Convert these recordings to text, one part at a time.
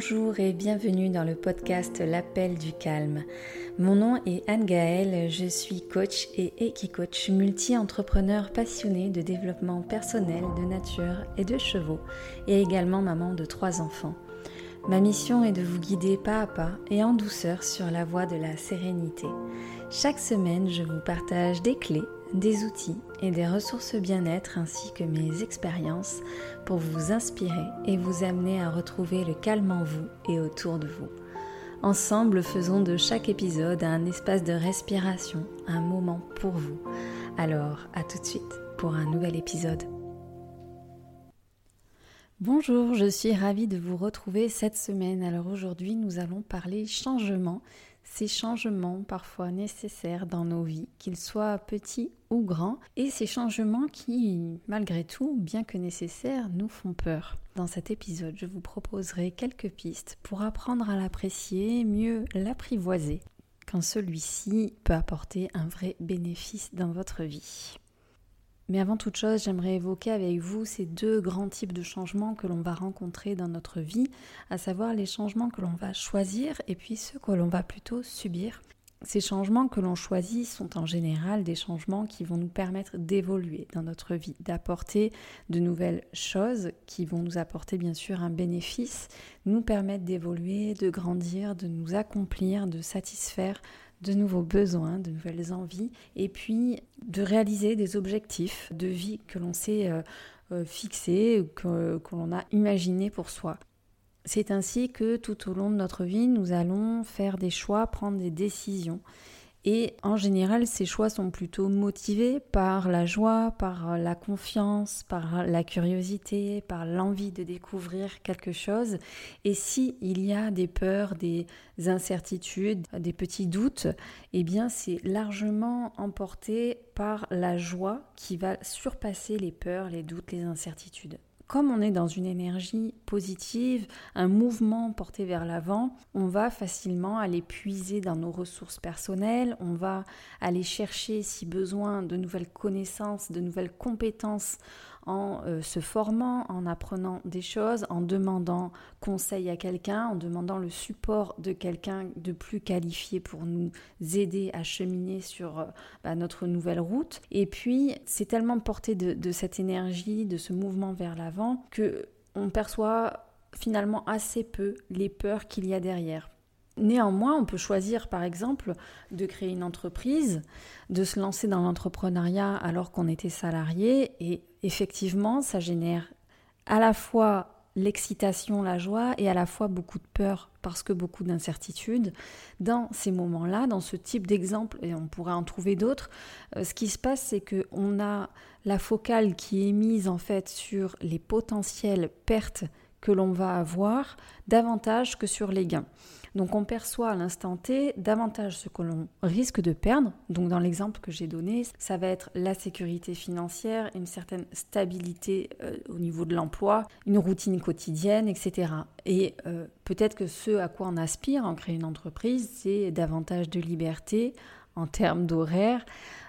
Bonjour et bienvenue dans le podcast L'appel du calme. Mon nom est Anne Gaëlle, je suis coach et équi-coach multi-entrepreneur passionné de développement personnel, de nature et de chevaux et également maman de trois enfants. Ma mission est de vous guider pas à pas et en douceur sur la voie de la sérénité. Chaque semaine, je vous partage des clés des outils et des ressources bien-être ainsi que mes expériences pour vous inspirer et vous amener à retrouver le calme en vous et autour de vous. Ensemble, faisons de chaque épisode un espace de respiration, un moment pour vous. Alors, à tout de suite pour un nouvel épisode. Bonjour, je suis ravie de vous retrouver cette semaine. Alors aujourd'hui, nous allons parler changement ces changements parfois nécessaires dans nos vies, qu'ils soient petits ou grands, et ces changements qui, malgré tout, bien que nécessaires, nous font peur. Dans cet épisode, je vous proposerai quelques pistes pour apprendre à l'apprécier, mieux l'apprivoiser, quand celui-ci peut apporter un vrai bénéfice dans votre vie. Mais avant toute chose, j'aimerais évoquer avec vous ces deux grands types de changements que l'on va rencontrer dans notre vie, à savoir les changements que l'on va choisir et puis ceux que l'on va plutôt subir. Ces changements que l'on choisit sont en général des changements qui vont nous permettre d'évoluer dans notre vie, d'apporter de nouvelles choses qui vont nous apporter bien sûr un bénéfice, nous permettre d'évoluer, de grandir, de nous accomplir, de satisfaire de nouveaux besoins, de nouvelles envies, et puis de réaliser des objectifs de vie que l'on s'est euh, euh, fixés, que, que l'on a imaginés pour soi. C'est ainsi que tout au long de notre vie, nous allons faire des choix, prendre des décisions. Et en général, ces choix sont plutôt motivés par la joie, par la confiance, par la curiosité, par l'envie de découvrir quelque chose. Et si il y a des peurs, des incertitudes, des petits doutes, eh bien c'est largement emporté par la joie qui va surpasser les peurs, les doutes, les incertitudes comme on est dans une énergie positive, un mouvement porté vers l'avant, on va facilement aller puiser dans nos ressources personnelles, on va aller chercher si besoin de nouvelles connaissances, de nouvelles compétences en euh, se formant, en apprenant des choses, en demandant conseil à quelqu'un, en demandant le support de quelqu'un de plus qualifié pour nous aider à cheminer sur euh, bah, notre nouvelle route. Et puis, c'est tellement porté de, de cette énergie, de ce mouvement vers l'avant, que on perçoit finalement assez peu les peurs qu'il y a derrière. Néanmoins, on peut choisir par exemple de créer une entreprise, de se lancer dans l'entrepreneuriat alors qu'on était salarié et effectivement, ça génère à la fois l'excitation, la joie et à la fois beaucoup de peur parce que beaucoup d'incertitudes. Dans ces moments-là, dans ce type d'exemple, et on pourrait en trouver d'autres, euh, ce qui se passe, c'est qu'on a la focale qui est mise en fait sur les potentielles pertes que l'on va avoir davantage que sur les gains. Donc on perçoit à l'instant T davantage ce que l'on risque de perdre. Donc dans l'exemple que j'ai donné, ça va être la sécurité financière, une certaine stabilité euh, au niveau de l'emploi, une routine quotidienne, etc. Et euh, peut-être que ce à quoi on aspire en créant une entreprise, c'est davantage de liberté en termes d'horaire,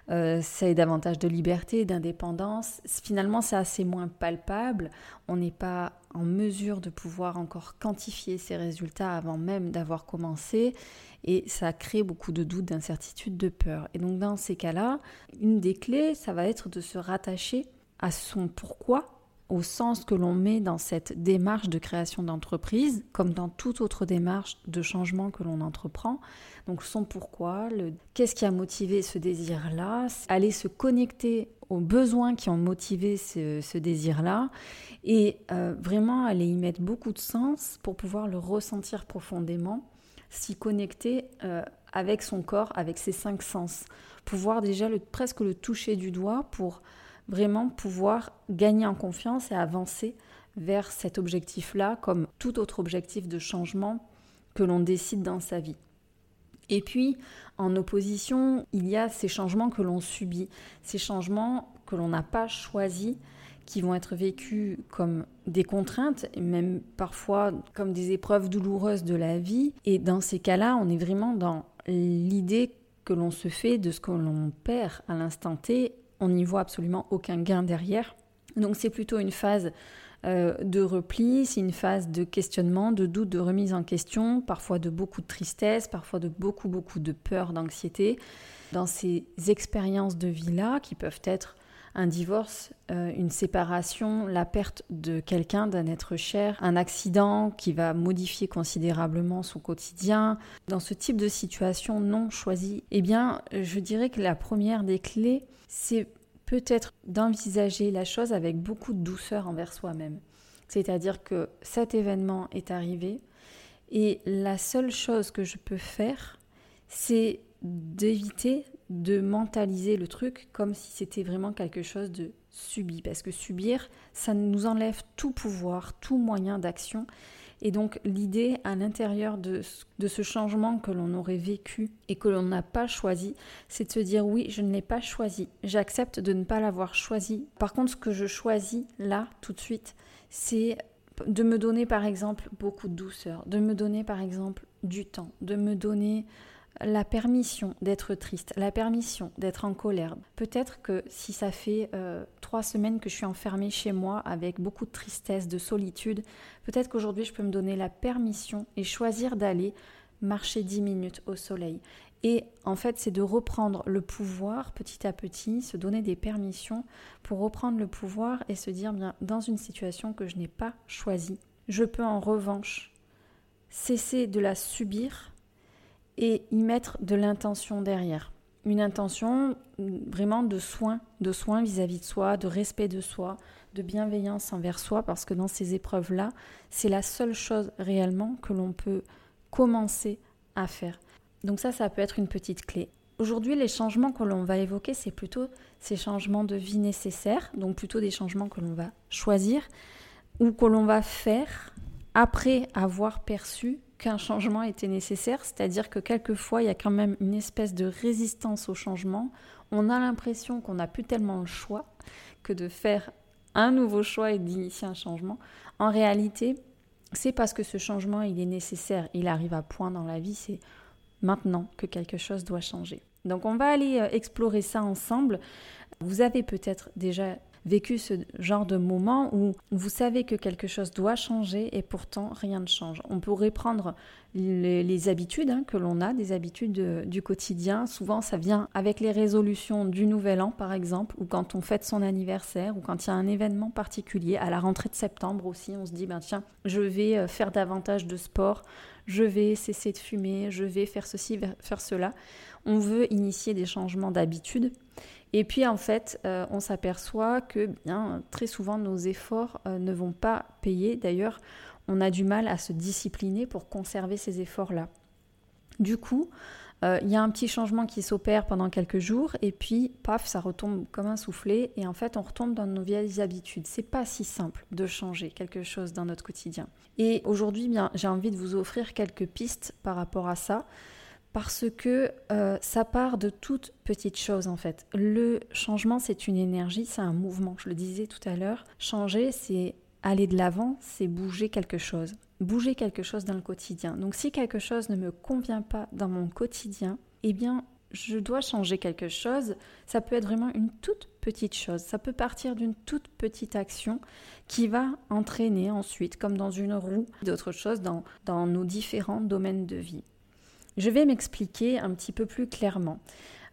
euh, c'est davantage de liberté, d'indépendance. Finalement, c'est assez moins palpable. On n'est pas en mesure de pouvoir encore quantifier ces résultats avant même d'avoir commencé. Et ça crée beaucoup de doutes, d'incertitudes, de peur. Et donc, dans ces cas-là, une des clés, ça va être de se rattacher à son pourquoi au sens que l'on met dans cette démarche de création d'entreprise, comme dans toute autre démarche de changement que l'on entreprend. Donc son pourquoi, le qu'est-ce qui a motivé ce désir-là, aller se connecter aux besoins qui ont motivé ce, désir-là et euh, vraiment aller y mettre beaucoup de sens pour pouvoir le ressentir profondément, s'y connecter euh, avec son corps, avec ses cinq sens, pouvoir déjà le, presque le toucher du doigt pour vraiment pouvoir gagner en confiance et avancer vers cet objectif-là comme tout autre objectif de changement que l'on décide dans sa vie. Et puis, en opposition, il y a ces changements que l'on subit, ces changements que l'on n'a pas choisis, qui vont être vécus comme des contraintes, et même parfois comme des épreuves douloureuses de la vie. Et dans ces cas-là, on est vraiment dans l'idée que l'on se fait de ce que l'on perd à l'instant T on n'y voit absolument aucun gain derrière. Donc c'est plutôt une phase euh, de repli, c'est une phase de questionnement, de doute, de remise en question, parfois de beaucoup de tristesse, parfois de beaucoup, beaucoup de peur, d'anxiété. Dans ces expériences de vie-là, qui peuvent être un divorce, euh, une séparation, la perte de quelqu'un, d'un être cher, un accident qui va modifier considérablement son quotidien. Dans ce type de situation non choisie, eh bien, je dirais que la première des clés, c'est peut-être d'envisager la chose avec beaucoup de douceur envers soi-même. C'est-à-dire que cet événement est arrivé et la seule chose que je peux faire, c'est d'éviter de mentaliser le truc comme si c'était vraiment quelque chose de subi. Parce que subir, ça nous enlève tout pouvoir, tout moyen d'action. Et donc l'idée à l'intérieur de, de, ce changement que l'on aurait vécu et que l'on n'a pas choisi, c'est de se dire oui, je ne l'ai pas choisi, j'accepte de ne pas l'avoir choisi. Par contre, ce que je choisis là, tout de suite, c'est de me donner par exemple beaucoup de douceur, de me donner par exemple du temps, de me donner la permission d'être triste, la permission d'être en colère. Peut-être que si ça fait euh, trois semaines que je suis enfermée chez moi avec beaucoup de tristesse, de solitude, peut-être qu'aujourd'hui je peux me donner la permission et choisir d'aller marcher dix minutes au soleil. Et en fait, c'est de reprendre le pouvoir petit à petit, se donner des permissions pour reprendre le pouvoir et se dire, bien, dans une situation que je n'ai pas choisie, je peux en revanche cesser de la subir et y mettre de l'intention derrière. Une intention vraiment de soin, de soin vis-à-vis de soi, de respect de soi, de bienveillance envers soi, parce que dans ces épreuves-là, c'est la seule chose réellement que l'on peut commencer à faire. Donc ça, ça peut être une petite clé. Aujourd'hui, les changements que l'on va évoquer, c'est plutôt ces changements de vie nécessaires, donc plutôt des changements que l'on va choisir ou que l'on va faire après avoir perçu qu'un changement était nécessaire, c'est-à-dire que quelquefois il y a quand même une espèce de résistance au changement. On a l'impression qu'on n'a plus tellement le choix que de faire un nouveau choix et d'initier un changement. En réalité, c'est parce que ce changement il est nécessaire, il arrive à point dans la vie, c'est maintenant que quelque chose doit changer. Donc on va aller euh, explorer ça ensemble. Vous avez peut-être déjà vécu ce genre de moment où vous savez que quelque chose doit changer et pourtant rien ne change. On pourrait prendre les, habitudes hein, que l'on a, des habitudes du quotidien. Souvent, ça vient avec les résolutions du nouvel an, par exemple, ou quand on fête son anniversaire, ou quand il y a un événement particulier. À la rentrée de septembre aussi, on se dit, ben tiens, je vais euh, faire davantage de sport, je vais cesser de fumer, je vais faire ceci, faire cela. On veut initier des changements d'habitude. Et puis en fait, euh, on s'aperçoit que très souvent nos efforts euh, ne vont pas payer. D'ailleurs, on a du mal à se discipliner pour conserver ces efforts-là. Du coup, euh, il y a un petit changement qui s'opère pendant quelques jours et puis paf, ça retombe comme un soufflet et en fait on retombe dans nos vieilles habitudes. C'est pas si simple de changer quelque chose dans notre quotidien. Et aujourd'hui, bien, j'ai envie de vous offrir quelques pistes par rapport à ça parce que euh, ça part de toutes petites choses en fait. Le changement, c'est une énergie, c'est un mouvement. Je le disais tout à l'heure. Changer, c'est aller de l'avant, c'est bouger quelque chose. Bouger quelque chose dans le quotidien. Donc si quelque chose ne me convient pas dans mon quotidien, eh bien, je dois changer quelque chose. Ça peut être vraiment une toute petite chose. Ça peut partir d'une toute petite action qui va entraîner ensuite, comme dans une roue, d'autres choses dans, dans nos différents domaines de vie. Je vais m'expliquer un petit peu plus clairement.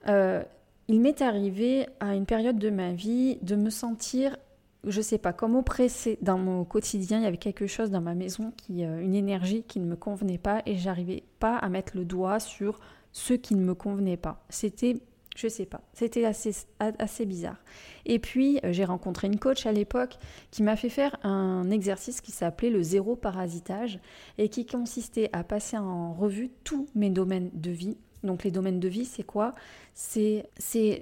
Euh, il m'est arrivé à une période de ma vie de me sentir, je ne sais pas, comme oppressée dans mon quotidien. Il y avait quelque chose dans ma maison, qui, euh, une énergie qui ne me convenait pas et j'arrivais pas à mettre le doigt sur ce qui ne me convenait pas. C'était je sais pas. C'était assez, assez bizarre. Et puis, euh, j'ai rencontré une coach à l'époque qui m'a fait faire un exercice qui s'appelait le zéro parasitage et qui consistait à passer en revue tous mes domaines de vie. Donc, les domaines de vie, c'est quoi? C'est,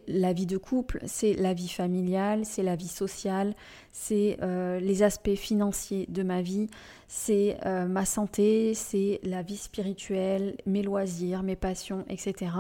la vie de couple, c'est la vie familiale, c'est la vie sociale, c'est euh, les aspects financiers de ma vie, c'est euh, ma santé, c'est la vie spirituelle, mes loisirs, mes passions, etc.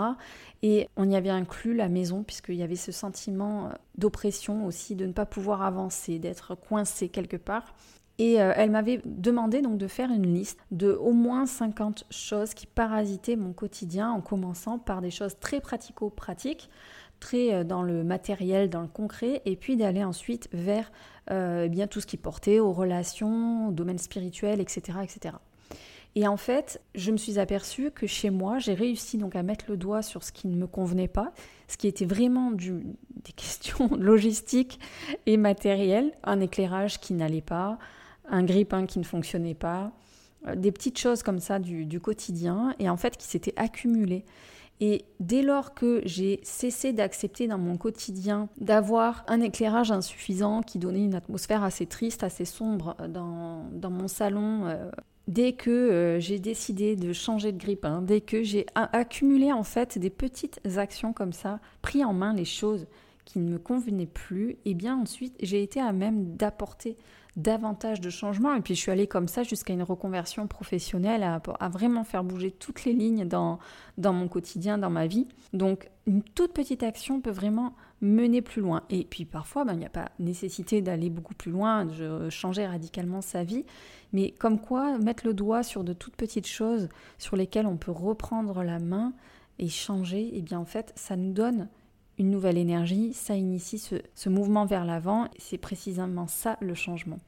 Et on y avait inclus la maison, puisqu'il y avait ce sentiment euh, d'oppression aussi, de ne pas pouvoir avancer, d'être coincé quelque part. Et euh, elle m'avait demandé donc de faire une liste de au moins 50 choses qui parasitaient mon quotidien, en commençant par des choses très pratico-pratiques, très dans le matériel, dans le concret, et puis d'aller ensuite vers eh bien tout ce qui portait aux relations, au domaine spirituel, etc., etc. Et en fait, je me suis aperçue que chez moi, j'ai réussi donc à mettre le doigt sur ce qui ne me convenait pas, ce qui était vraiment du, des questions logistiques et matérielles, un éclairage qui n'allait pas, un grippin qui ne fonctionnait pas, euh, des petites choses comme ça du, quotidien, et en fait qui s'étaient accumulées. Et dès lors que j'ai cessé d'accepter dans mon quotidien d'avoir un éclairage insuffisant qui donnait une atmosphère assez triste, assez sombre dans, dans mon salon, euh, dès que euh, j'ai décidé de changer de grippe, hein, dès que j'ai accumulé en fait des petites actions comme ça, pris en main les choses qui ne me convenaient plus, et eh bien ensuite j'ai été à même d'apporter davantage de changements. Et puis je suis allée comme ça jusqu'à une reconversion professionnelle, à, vraiment faire bouger toutes les lignes dans, dans mon quotidien, dans ma vie. Donc une toute petite action peut vraiment mener plus loin. Et puis parfois, ben, il n'y a pas nécessité d'aller beaucoup plus loin, de changer radicalement sa vie. Mais comme quoi, mettre le doigt sur de toutes petites choses sur lesquelles on peut reprendre la main et changer, et eh bien en fait, ça nous donne une nouvelle énergie, ça initie ce, mouvement vers l'avant, c'est précisément ça le changement.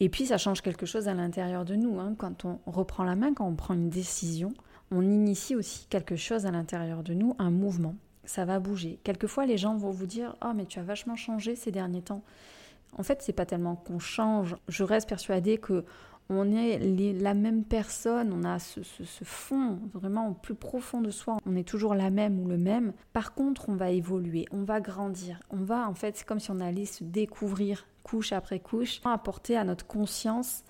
Et puis ça change quelque chose à l'intérieur de nous. Hein. Quand on reprend la main, quand on prend une décision, on initie aussi quelque chose à l'intérieur de nous, un mouvement. Ça va bouger. Quelquefois, les gens vont vous dire Oh, mais tu as vachement changé ces derniers temps. En fait, c'est pas tellement qu'on change. Je reste persuadée que on est la même personne, on a ce, fond vraiment au plus profond de soi, on est toujours la même ou le même. Par contre, on va évoluer, on va grandir, on va en fait, c'est comme si on allait se découvrir couche après couche, apporter à notre conscience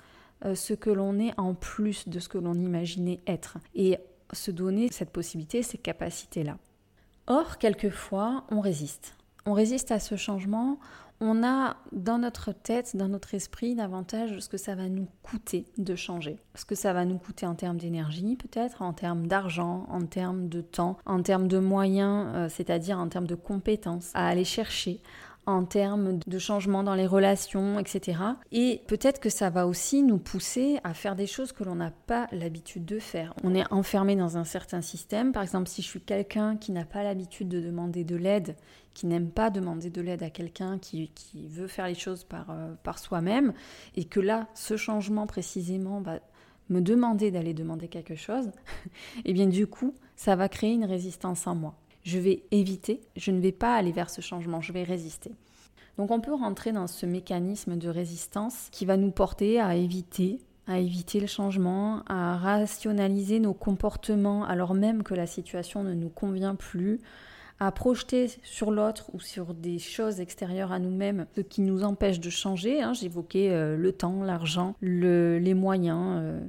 euh, ce que l'on est en plus de ce que l'on imaginait être et se donner cette possibilité, ces capacités-là. Or, quelquefois, on résiste. On résiste à ce changement, on a dans notre tête, dans notre esprit, davantage ce que ça va nous coûter de changer. Ce que ça va nous coûter en termes d'énergie, peut-être, en termes d'argent, en termes de temps, en termes de moyens, euh, c'est-à-dire en termes de compétences à aller chercher, en termes de changement dans les relations, etc. Et peut-être que ça va aussi nous pousser à faire des choses que l'on n'a pas l'habitude de faire. On est enfermé dans un certain système. Par exemple, si je suis quelqu'un qui n'a pas l'habitude de demander de l'aide, qui n'aime pas demander de l'aide à quelqu'un, qui, veut faire les choses par, euh, par soi-même, et que là, ce changement précisément va me demander d'aller demander quelque chose, et eh bien du coup, ça va créer une résistance en moi je vais éviter, je ne vais pas aller vers ce changement, je vais résister. Donc on peut rentrer dans ce mécanisme de résistance qui va nous porter à éviter à éviter le changement, à rationaliser nos comportements alors même que la situation ne nous convient plus, à projeter sur l'autre ou sur des choses extérieures à nous-mêmes ce qui nous empêche de changer. Hein. J'évoquais euh, le temps, l'argent, les moyens. Euh,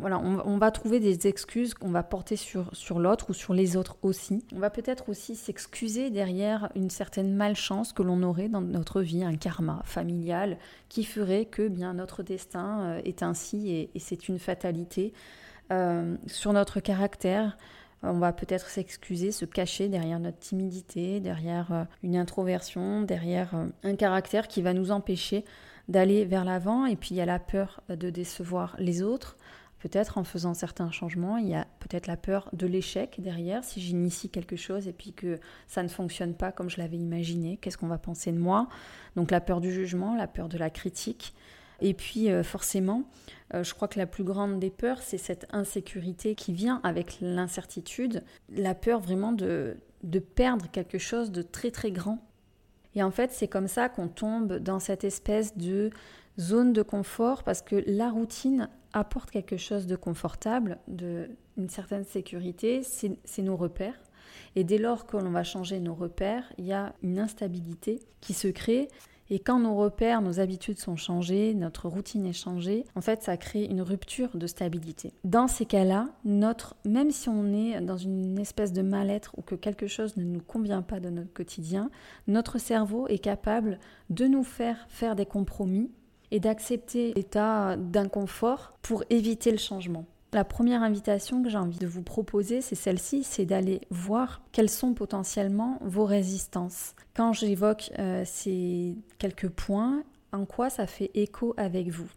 voilà, on, va trouver des excuses qu'on va porter sur, sur l'autre ou sur les autres aussi. On va peut-être aussi s'excuser derrière une certaine malchance que l'on aurait dans notre vie, un karma familial qui ferait que bien notre destin euh, est ainsi et, c'est une fatalité. Euh, sur notre caractère, on va peut-être s'excuser, se cacher derrière notre timidité, derrière euh, une introversion, derrière un caractère qui va nous empêcher d'aller vers l'avant. Et puis il y a la peur de décevoir les autres, Peut-être en faisant certains changements, il y a peut-être la peur de l'échec derrière, si j'initie quelque chose et puis que ça ne fonctionne pas comme je l'avais imaginé, qu'est-ce qu'on va penser de moi? Donc la peur du jugement, la peur de la critique. Et puis euh, forcément, euh, je crois que la plus grande des peurs, c'est cette insécurité qui vient avec l'incertitude, la peur vraiment de, de perdre quelque chose de très très grand. Et en fait, c'est comme ça qu'on tombe dans cette espèce de zone de confort parce que la routine apporte quelque chose de confortable, de une certaine sécurité, c'est nos repères. Et dès lors que l'on va changer nos repères, il y a une instabilité qui se crée. Et quand nos repères, nos habitudes sont changées, notre routine est changée, en fait, ça crée une rupture de stabilité. Dans ces cas-là, notre, même si on est dans une espèce de mal-être ou que quelque chose ne nous convient pas de notre quotidien, notre cerveau est capable de nous faire faire des compromis et d'accepter l'état d'inconfort pour éviter le changement. La première invitation que j'ai envie de vous proposer, c'est celle-ci, c'est d'aller voir quelles sont potentiellement vos résistances. Quand j'évoque euh, ces quelques points, en quoi ça fait écho avec vous?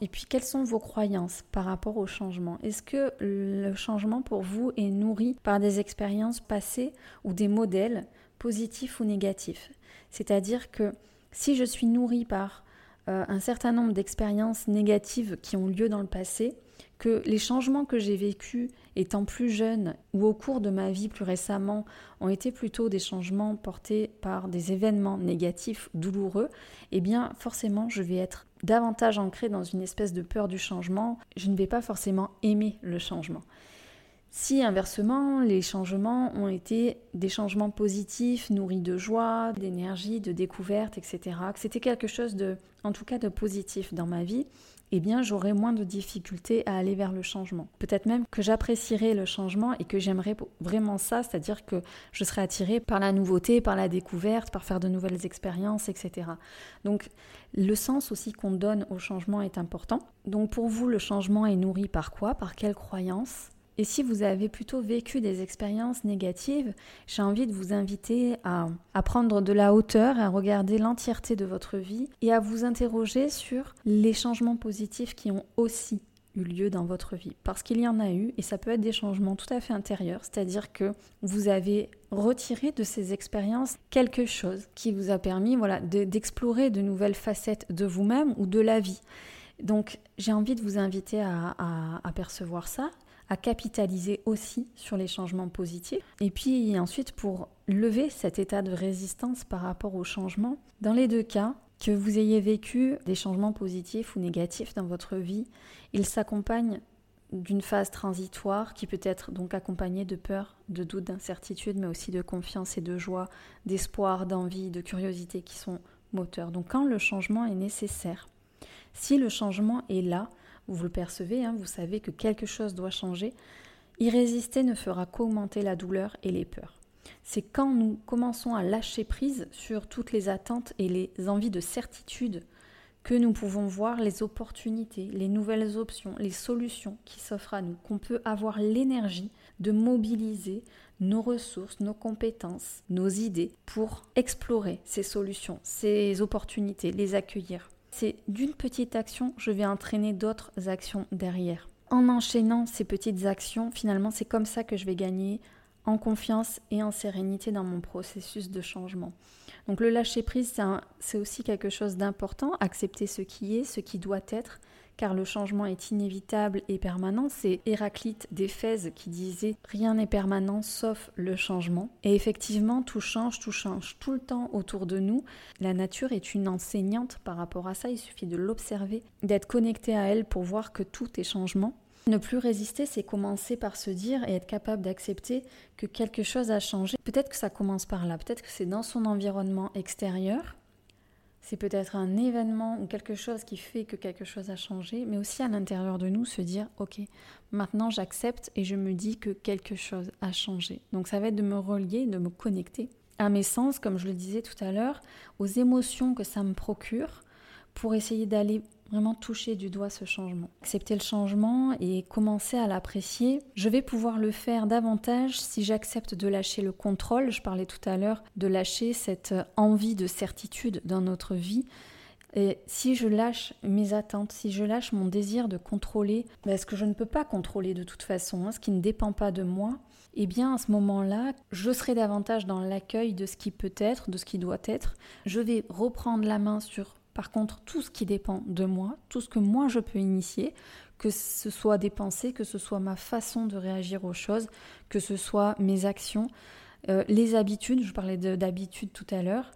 Et puis quelles sont vos croyances par rapport au changement? Est-ce que le changement pour vous est nourri par des expériences passées ou des modèles positifs ou négatifs? C'est-à-dire que si je suis nourri par euh, un certain nombre d'expériences négatives qui ont lieu dans le passé, que les changements que j'ai vécus étant plus jeune ou au cours de ma vie plus récemment ont été plutôt des changements portés par des événements négatifs, douloureux, eh bien forcément je vais être davantage ancrée dans une espèce de peur du changement, je ne vais pas forcément aimer le changement. Si inversement, les changements ont été des changements positifs, nourris de joie, d'énergie, de découverte, etc., que c'était quelque chose de, en tout cas, de positif dans ma vie, eh bien, j'aurai moins de difficultés à aller vers le changement. Peut-être même que j'apprécierai le changement et que j'aimerais vraiment ça, c'est-à-dire que je serai attirée par la nouveauté, par la découverte, par faire de nouvelles expériences, etc. Donc, le sens aussi qu'on donne au changement est important. Donc, pour vous, le changement est nourri par quoi? Par quelle croyance? Et si vous avez plutôt vécu des expériences négatives, j'ai envie de vous inviter à, prendre de la hauteur, à regarder l'entièreté de votre vie et à vous interroger sur les changements positifs qui ont aussi eu lieu dans votre vie. Parce qu'il y en a eu, et ça peut être des changements tout à fait intérieurs, c'est-à-dire que vous avez retiré de ces expériences quelque chose qui vous a permis voilà, d'explorer de, nouvelles facettes de vous-même ou de la vie. Donc j'ai envie de vous inviter à, à percevoir ça à capitaliser aussi sur les changements positifs. Et puis ensuite, pour lever cet état de résistance par rapport au changement, dans les deux cas, que vous ayez vécu des changements positifs ou négatifs dans votre vie, ils s'accompagnent d'une phase transitoire qui peut être donc accompagnée de peur, de doute, d'incertitude, mais aussi de confiance et de joie, d'espoir, d'envie, de curiosité qui sont moteurs. Donc quand le changement est nécessaire, si le changement est là, vous le percevez, hein, vous savez que quelque chose doit changer, y ne fera qu'augmenter la douleur et les peurs. C'est quand nous commençons à lâcher prise sur toutes les attentes et les envies de certitude que nous pouvons voir les opportunités, les nouvelles options, les solutions qui s'offrent à nous, qu'on peut avoir l'énergie de mobiliser nos ressources, nos compétences, nos idées pour explorer ces solutions, ces opportunités, les accueillir c'est d'une petite action, je vais entraîner d'autres actions derrière. En enchaînant ces petites actions, finalement, c'est comme ça que je vais gagner en confiance et en sérénité dans mon processus de changement. Donc le lâcher prise, c'est aussi quelque chose d'important, accepter ce qui est, ce qui doit être, car le changement est inévitable et permanent. C'est Héraclite d'Éphèse qui disait Rien n'est permanent sauf le changement. Et effectivement, tout change, tout change tout le temps autour de nous. La nature est une enseignante par rapport à ça, il suffit de l'observer, d'être connecté à elle pour voir que tout est changement. Ne plus résister, c'est commencer par se dire et être capable d'accepter que quelque chose a changé. Peut-être que ça commence par là, peut-être que c'est dans son environnement extérieur, c'est peut-être un événement ou quelque chose qui fait que quelque chose a changé, mais aussi à l'intérieur de nous se dire, ok, maintenant j'accepte et je me dis que quelque chose a changé. Donc ça va être de me relier, de me connecter à mes sens, comme je le disais tout à l'heure, aux émotions que ça me procure pour essayer d'aller vraiment toucher du doigt ce changement. Accepter le changement et commencer à l'apprécier. Je vais pouvoir le faire davantage si j'accepte de lâcher le contrôle. Je parlais tout à l'heure de lâcher cette envie de certitude dans notre vie. Et si je lâche mes attentes, si je lâche mon désir de contrôler ben, ce que je ne peux pas contrôler de toute façon, hein, ce qui ne dépend pas de moi, eh bien à ce moment-là, je serai davantage dans l'accueil de ce qui peut être, de ce qui doit être. Je vais reprendre la main sur par contre, tout ce qui dépend de moi, tout ce que moi je peux initier, que ce soit des pensées, que ce soit ma façon de réagir aux choses, que ce soit mes actions, euh, les habitudes, je parlais d'habitudes tout à l'heure,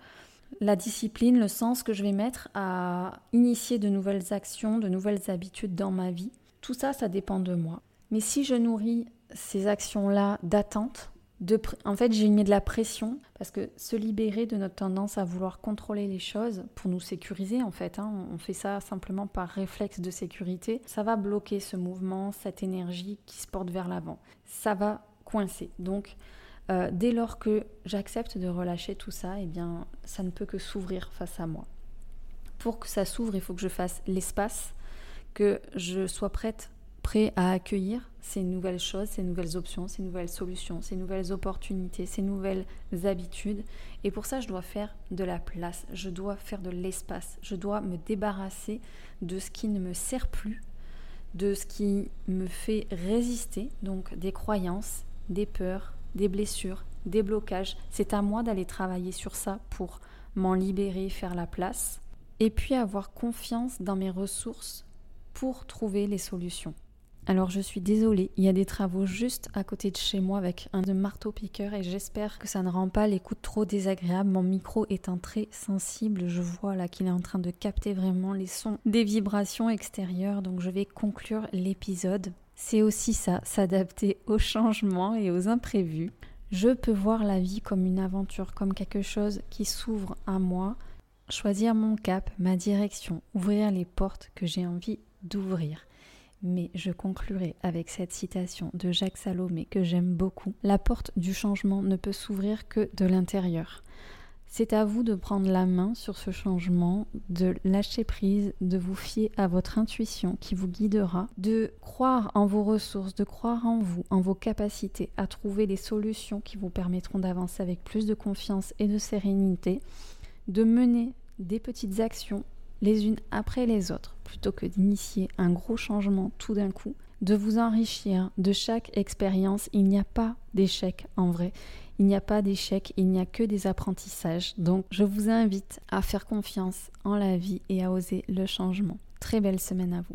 la discipline, le sens que je vais mettre à initier de nouvelles actions, de nouvelles habitudes dans ma vie. Tout ça, ça dépend de moi. Mais si je nourris ces actions-là d'attente, en fait, j'ai mis de la pression parce que se libérer de notre tendance à vouloir contrôler les choses pour nous sécuriser, en fait, hein, on fait ça simplement par réflexe de sécurité, ça va bloquer ce mouvement, cette énergie qui se porte vers l'avant. Ça va coincer. Donc, euh, dès lors que j'accepte de relâcher tout ça, eh bien, ça ne peut que s'ouvrir face à moi. Pour que ça s'ouvre, il faut que je fasse l'espace, que je sois prête prêt à accueillir ces nouvelles choses, ces nouvelles options, ces nouvelles solutions, ces nouvelles opportunités, ces nouvelles habitudes. Et pour ça, je dois faire de la place, je dois faire de l'espace, je dois me débarrasser de ce qui ne me sert plus, de ce qui me fait résister, donc des croyances, des peurs, des blessures, des blocages. C'est à moi d'aller travailler sur ça pour m'en libérer, faire la place et puis avoir confiance dans mes ressources pour trouver les solutions. Alors je suis désolée, il y a des travaux juste à côté de chez moi avec un marteau-piqueur et j'espère que ça ne rend pas l'écoute trop désagréable. Mon micro étant très sensible, je vois là qu'il est en train de capter vraiment les sons des vibrations extérieures, donc je vais conclure l'épisode. C'est aussi ça, s'adapter aux changements et aux imprévus. Je peux voir la vie comme une aventure, comme quelque chose qui s'ouvre à moi, choisir mon cap, ma direction, ouvrir les portes que j'ai envie d'ouvrir. Mais je conclurai avec cette citation de Jacques Salomé que j'aime beaucoup. La porte du changement ne peut s'ouvrir que de l'intérieur. C'est à vous de prendre la main sur ce changement, de lâcher prise, de vous fier à votre intuition qui vous guidera, de croire en vos ressources, de croire en vous, en vos capacités à trouver les solutions qui vous permettront d'avancer avec plus de confiance et de sérénité, de mener des petites actions les unes après les autres, plutôt que d'initier un gros changement tout d'un coup, de vous enrichir de chaque expérience. Il n'y a pas d'échec en vrai. Il n'y a pas d'échec, il n'y a que des apprentissages. Donc je vous invite à faire confiance en la vie et à oser le changement. Très belle semaine à vous.